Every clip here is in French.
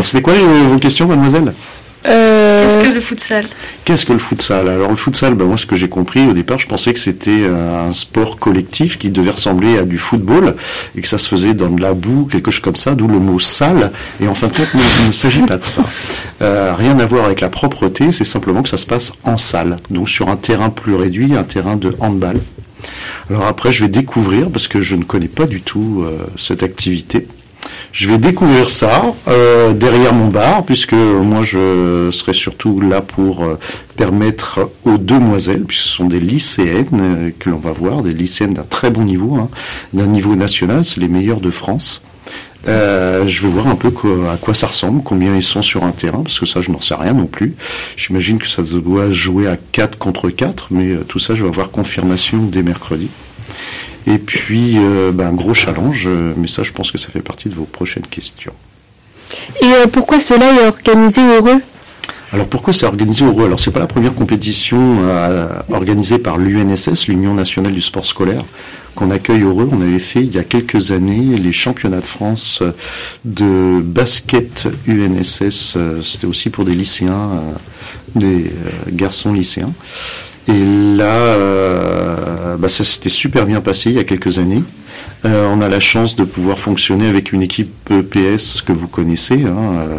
Alors, c'était quoi euh, vos questions, mademoiselle? Euh, Qu'est-ce que le futsal? Qu'est-ce que le futsal? Alors le futsal, ben moi ce que j'ai compris au départ, je pensais que c'était euh, un sport collectif qui devait ressembler à du football et que ça se faisait dans de la boue, quelque chose comme ça, d'où le mot sale. Et en fin de compte, non, il ne s'agit pas de ça. Euh, rien à voir avec la propreté, c'est simplement que ça se passe en salle, donc sur un terrain plus réduit, un terrain de handball. Alors après, je vais découvrir parce que je ne connais pas du tout euh, cette activité. Je vais découvrir ça euh, derrière mon bar, puisque moi je serai surtout là pour euh, permettre aux demoiselles, puisque ce sont des lycéennes euh, que l'on va voir, des lycéennes d'un très bon niveau, hein, d'un niveau national, c'est les meilleurs de France. Je vais voir un peu à quoi ça ressemble, combien ils sont sur un terrain, parce que ça je n'en sais rien non plus. J'imagine que ça doit jouer à 4 contre 4, mais tout ça je vais avoir confirmation dès mercredi. Et puis, euh, ben, gros challenge, mais ça, je pense que ça fait partie de vos prochaines questions. Et euh, pourquoi cela est organisé heureux Alors, pourquoi c'est organisé au Heureux Alors, c'est pas la première compétition euh, organisée par l'UNSS, l'Union nationale du sport scolaire, qu'on accueille au Heureux. On avait fait il y a quelques années les championnats de France de basket UNSS. euh, C'était aussi pour des lycéens, euh, des euh, garçons lycéens. Et là, euh, bah, ça s'était super bien passé il y a quelques années. Euh, on a la chance de pouvoir fonctionner avec une équipe EPS que vous connaissez, hein, euh,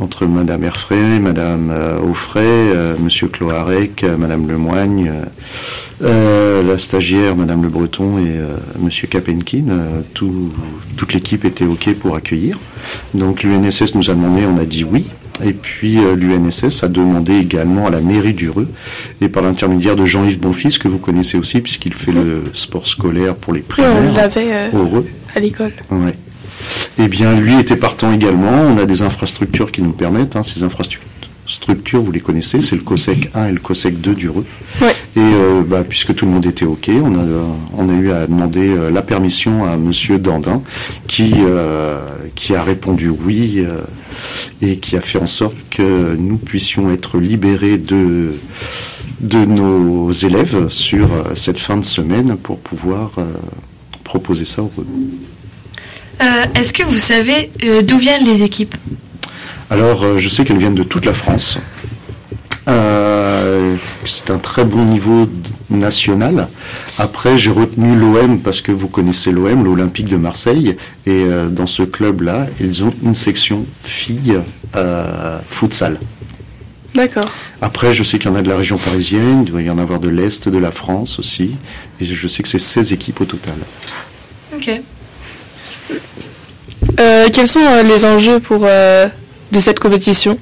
entre Madame Herfray, Madame euh, euh, Monsieur Cloarec, euh, Madame Lemoigne, la stagiaire Madame Le Breton et Monsieur Kapenkin. tout- toute l'équipe était OK pour accueillir. Donc l'UNSS nous a demandé, on a dit oui. Et puis euh, l'UNSS a demandé également à la mairie d'Ureux, et par l'intermédiaire de Jean-Yves Bonfils, que vous connaissez aussi, puisqu'il fait le sport scolaire pour les Oui, primaires. on l'avait euh, à l'école. Ouais. Eh bien, lui était partant également. On a des infrastructures qui nous permettent. hein, ces infrastructures, vous les connaissez, c'est le COSEC 1 et le COSEC 2 du Reux. Ouais. Et euh, bah, puisque tout le monde était OK, on a, euh, on a eu à demander euh, la permission à Monsieur Dandin, qui, euh, qui a répondu oui et qui a fait en sorte que nous puissions être libérés de de nos élèves sur cette fin de semaine pour pouvoir proposer ça au. Euh, Est-ce que vous savez d'où viennent les équipes? Alors, euh, je sais qu'elles viennent de toute la France. Euh, c'est un très bon niveau national. Après, j'ai retenu l'OM parce que vous connaissez l'OM, l'Olympique de Marseille, et euh, dans ce club-là, ils ont une section filles euh, futsal. D'accord. Après, je sais qu'il y en a de la région parisienne, il doit y en avoir de l'Est de la France aussi, et je sais que c'est 16 équipes au total. Ok. Quels sont les enjeux pour de cette compétition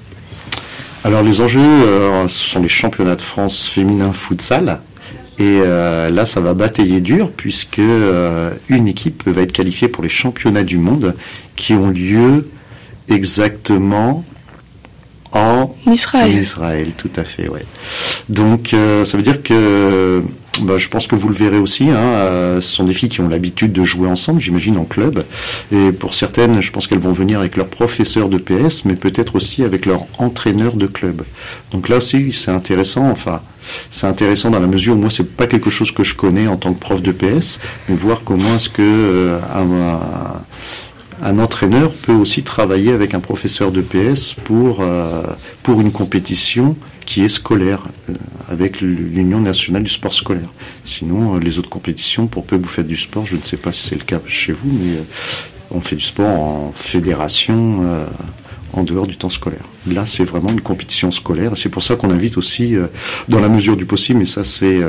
Alors les enjeux, euh, ce sont les championnats de France féminin futsal. Et euh, là, ça va batailler dur puisque euh, une équipe va être qualifiée pour les championnats du monde qui ont lieu exactement en Israël. Israël, tout à fait, ouais. Donc, ça veut dire que, bah, je pense que vous le verrez aussi, hein, euh, ce sont des filles qui ont l'habitude de jouer ensemble, j'imagine, en club. Et pour certaines, je pense qu'elles vont venir avec leur professeur de PS, mais peut-être aussi avec leur entraîneur de club. Donc là aussi, c'est intéressant, enfin, c'est intéressant dans la mesure où moi, c'est pas quelque chose que je connais en tant que prof de PS, mais voir comment est-ce que euh, un- entraîneur peut aussi travailler avec un professeur de PS pour, euh, pour une compétition qui est scolaire, euh, avec l'Union nationale du sport scolaire. Sinon, euh, les autres compétitions, pour peu que vous faites du sport, je ne sais pas si c'est le cas chez vous, mais on fait du sport en fédération en dehors du temps scolaire. Là, c'est vraiment une compétition scolaire. C'est pour ça qu'on invite aussi, dans la mesure du possible, mais ça c'est...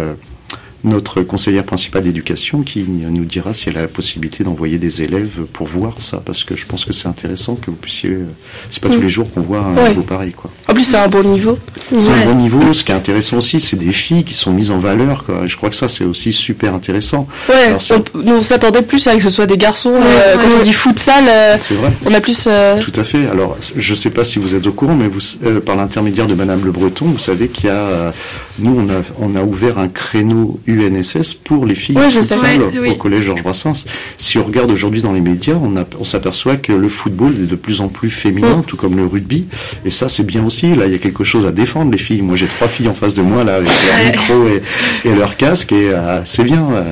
euh, notre conseillère principale d'éducation qui nous dira si elle a la possibilité d'envoyer des élèves pour voir ça, parce que je pense que c'est intéressant que vous puissiez. euh, C'est pas tous Mm. les jours qu'on voit un Ouais. niveau pareil, quoi. En plus, c'est un bon niveau. C'est Ouais. un bon niveau. Ce qui est intéressant aussi, c'est des filles qui sont mises en valeur. Quoi. Je crois que ça, c'est aussi super intéressant. Ouais, Alors, on, nous, on s'attendait plus à que ce soit des garçons. euh, Ouais, quand ouais. on dit futsal, euh, vrai. on a plus. euh, Tout à fait. Alors, je sais pas si vous êtes au courant, mais vous, euh, par l'intermédiaire de Madame Le Breton, vous savez qu'il y a, euh, nous, on a, on a ouvert un créneau UNSS pour les filles Ouais, de je sais. futsal Ouais, oui. au collège Georges Brassens. Si on regarde aujourd'hui dans les médias, on, a- on s'aperçoit que le football est de plus en plus féminin, Mm. tout comme le rugby. Et ça, c'est bien aussi. Là, il y a quelque chose à défendre, les filles. Moi, j'ai trois filles en face de moi, là, avec leur micro et, et leur casque, et euh, c'est bien. euh,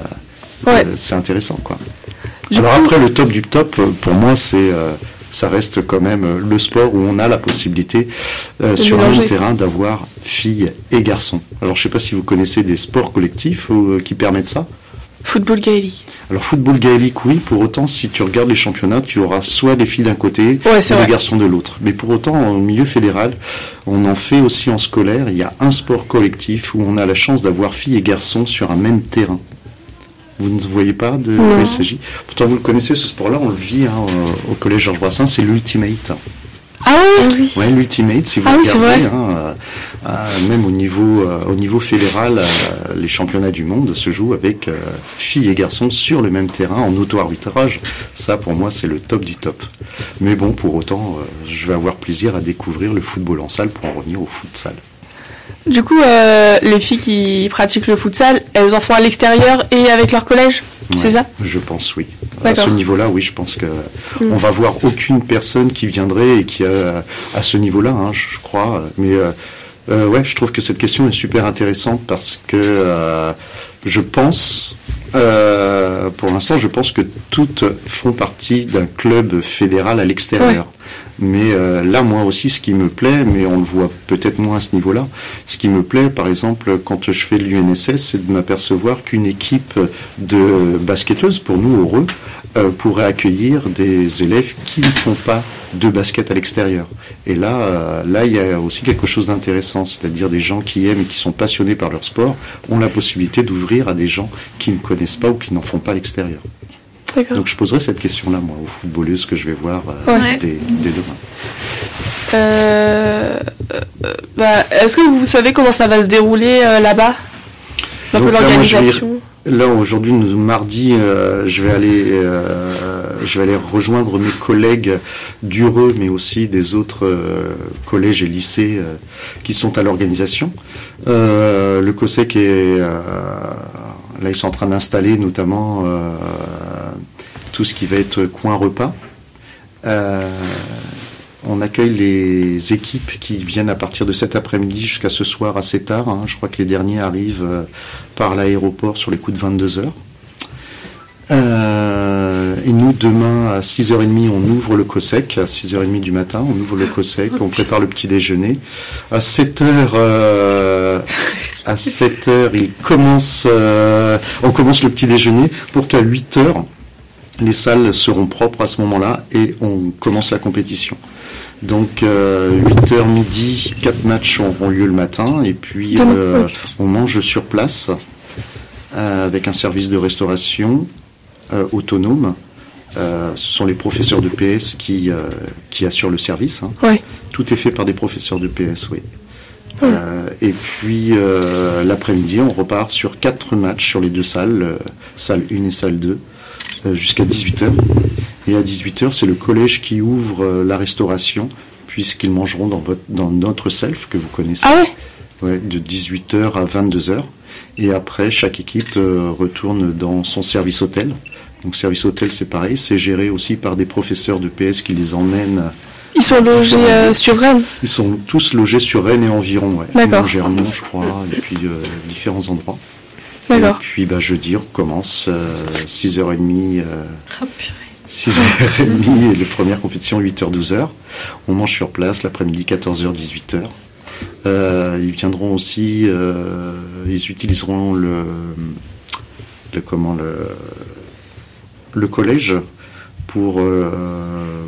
Ouais. euh, c'est intéressant, quoi. Du Alors coup- après, le top du top, pour moi, c'est ça reste quand même le sport où on a la possibilité euh, sur un même terrain d'avoir filles et garçons. Alors je ne sais pas si vous connaissez des sports collectifs euh, qui permettent ça. Football gaélique. Alors football gaélique, oui. Pour autant, si tu regardes les championnats, tu auras soit les filles d'un côté, Ouais, et les garçons de l'autre. Mais pour autant, au milieu fédéral, on en fait aussi en scolaire. Il y a un sport collectif où on a la chance d'avoir filles et garçons sur un même terrain. Vous ne voyez pas de quoi il s'agit? Pourtant, vous le connaissez, ce sport-là, on le vit hein, au- au collège Georges Brassens, c'est l'ultimate. Ah oui Ouais, l'ultimate, si vous Ah oui, regardez, vrai. hein, euh, euh, même au niveau, euh, au niveau fédéral, euh, les championnats du monde se jouent avec euh, filles et garçons sur le même terrain en auto-arbitrage. Ça, pour moi, c'est le top du top. Mais bon, pour autant, euh, je vais avoir plaisir à découvrir le football en salle pour en revenir au futsal. Du coup, euh, les filles qui pratiquent le futsal, elles en font à l'extérieur et avec leur collège C'est ça Je pense oui. À ce niveau-là, oui, je pense que Mm. on va voir aucune personne qui viendrait et qui a à ce niveau-là, hein, je, crois. Mais euh, euh, ouais, je trouve que cette question est super intéressante parce que je pense, pour l'instant, je pense que toutes font partie d'un club fédéral à l'extérieur. Mais euh, là, moi aussi, ce qui me plaît, mais on le voit peut-être moins à ce niveau-là, ce qui me plaît, par exemple, quand je fais l'UNSS, c'est de m'apercevoir qu'une équipe de basketteuses, pour nous, heureux, euh, pourrait accueillir des élèves qui ne font pas de basket à l'extérieur. Et là, euh, là, il y a aussi quelque chose d'intéressant, c'est-à-dire des gens qui aiment et qui sont passionnés par leur sport ont la possibilité d'ouvrir à des gens qui ne connaissent pas ou qui n'en font pas à l'extérieur. Donc je poserai cette question-là, moi, aux footballeuses que je vais voir euh, Ouais. dès, dès demain. Euh, euh, bah, Est-ce que vous savez comment ça va se dérouler là-bas? Un peu l'organisation Là aujourd'hui, mardi, euh, je vais aller, euh, je vais aller rejoindre mes collègues d'Ureux, mais aussi des autres euh, collèges et lycées qui sont à l'organisation. Le COSEC est là, ils sont en train d'installer notamment tout ce qui va être coin repas. Euh, on accueille les équipes qui viennent à partir de cet après-midi jusqu'à ce soir assez tard. hein. Je crois que les derniers arrivent euh, par l'aéroport sur les coups de 22 heures. Euh, et nous, demain, à 6h30, on ouvre le COSEC. À 6h30 du matin, on ouvre le COSEC, on prépare le petit déjeuner. À 7h, euh, à 7h, il commence, on commence le petit déjeuner pour qu'à 8h, les salles seront propres à ce moment-là et on commence la compétition. Donc euh, 8h midi, quatre matchs auront lieu le matin et puis euh, on mange sur place euh, avec un service de restauration euh, autonome. Ce sont les professeurs de PS qui, qui assurent le service. hein. Ouais. Tout est fait par des professeurs de PS, oui. Euh, et puis euh, l'après-midi, on repart sur quatre matchs sur les deux salles, euh, salle 1 et salle 2, euh, jusqu'à 18h. Et à 18h, c'est le collège qui ouvre euh, la restauration, puisqu'ils mangeront dans, votre, dans notre self que vous connaissez, Ah ouais? Ouais, de 18h à 22h. Et après, chaque équipe euh, retourne dans son service hôtel. Donc service hôtel, c'est pareil, c'est géré aussi par des professeurs de PS qui les emmènent Ils sont logés euh, sur Rennes ils sont tous logés sur Rennes et environ, ouais. D'accord. Germont, je crois, et puis euh, différents endroits. D'accord. Et puis bah, jeudi, on commence euh, 6h30, euh, Oh, purée. 6h30 et la première compétition 8h, 12h. On mange sur place l'après-midi 14h, 18h. Euh, ils viendront aussi, ils utiliseront le, le comment le, le collège pour euh,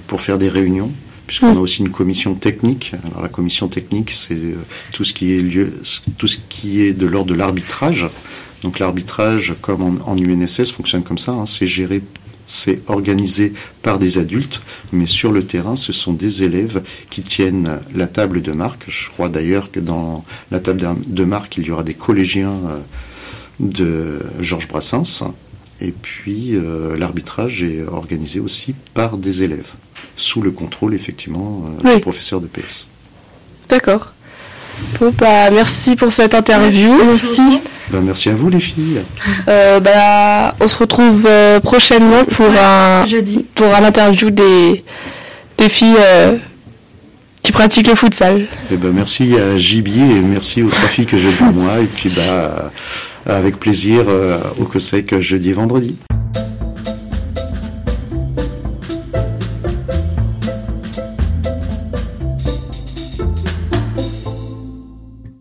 pour faire des réunions puisqu'on Mm. a aussi une commission technique. Alors la commission technique, c'est euh, tout ce qui est lieu, tout ce qui est de l'ordre de l'arbitrage. Donc l'arbitrage, comme en, en UNSS, fonctionne comme ça. hein, c'est géré, c'est organisé par des adultes, mais sur le terrain, ce sont des élèves qui tiennent la table de marque. Je crois d'ailleurs que dans la table de marque, il y aura des collégiens euh, de Georges Brassens. Et puis euh, l'arbitrage est organisé aussi par des élèves, sous le contrôle effectivement euh, Oui. du professeur de PS. D'accord. Bon, bah, merci pour cette interview. Merci. Ben, merci à vous les filles. Euh, bah, on se retrouve euh, prochainement pour un, Jeudi. pour un interview des, des filles euh, qui pratiquent le futsal. Eh ben, merci à Gibier et merci aux trois filles que j'ai devant moi. Et puis bah, avec plaisir euh, au COSEC jeudi et vendredi.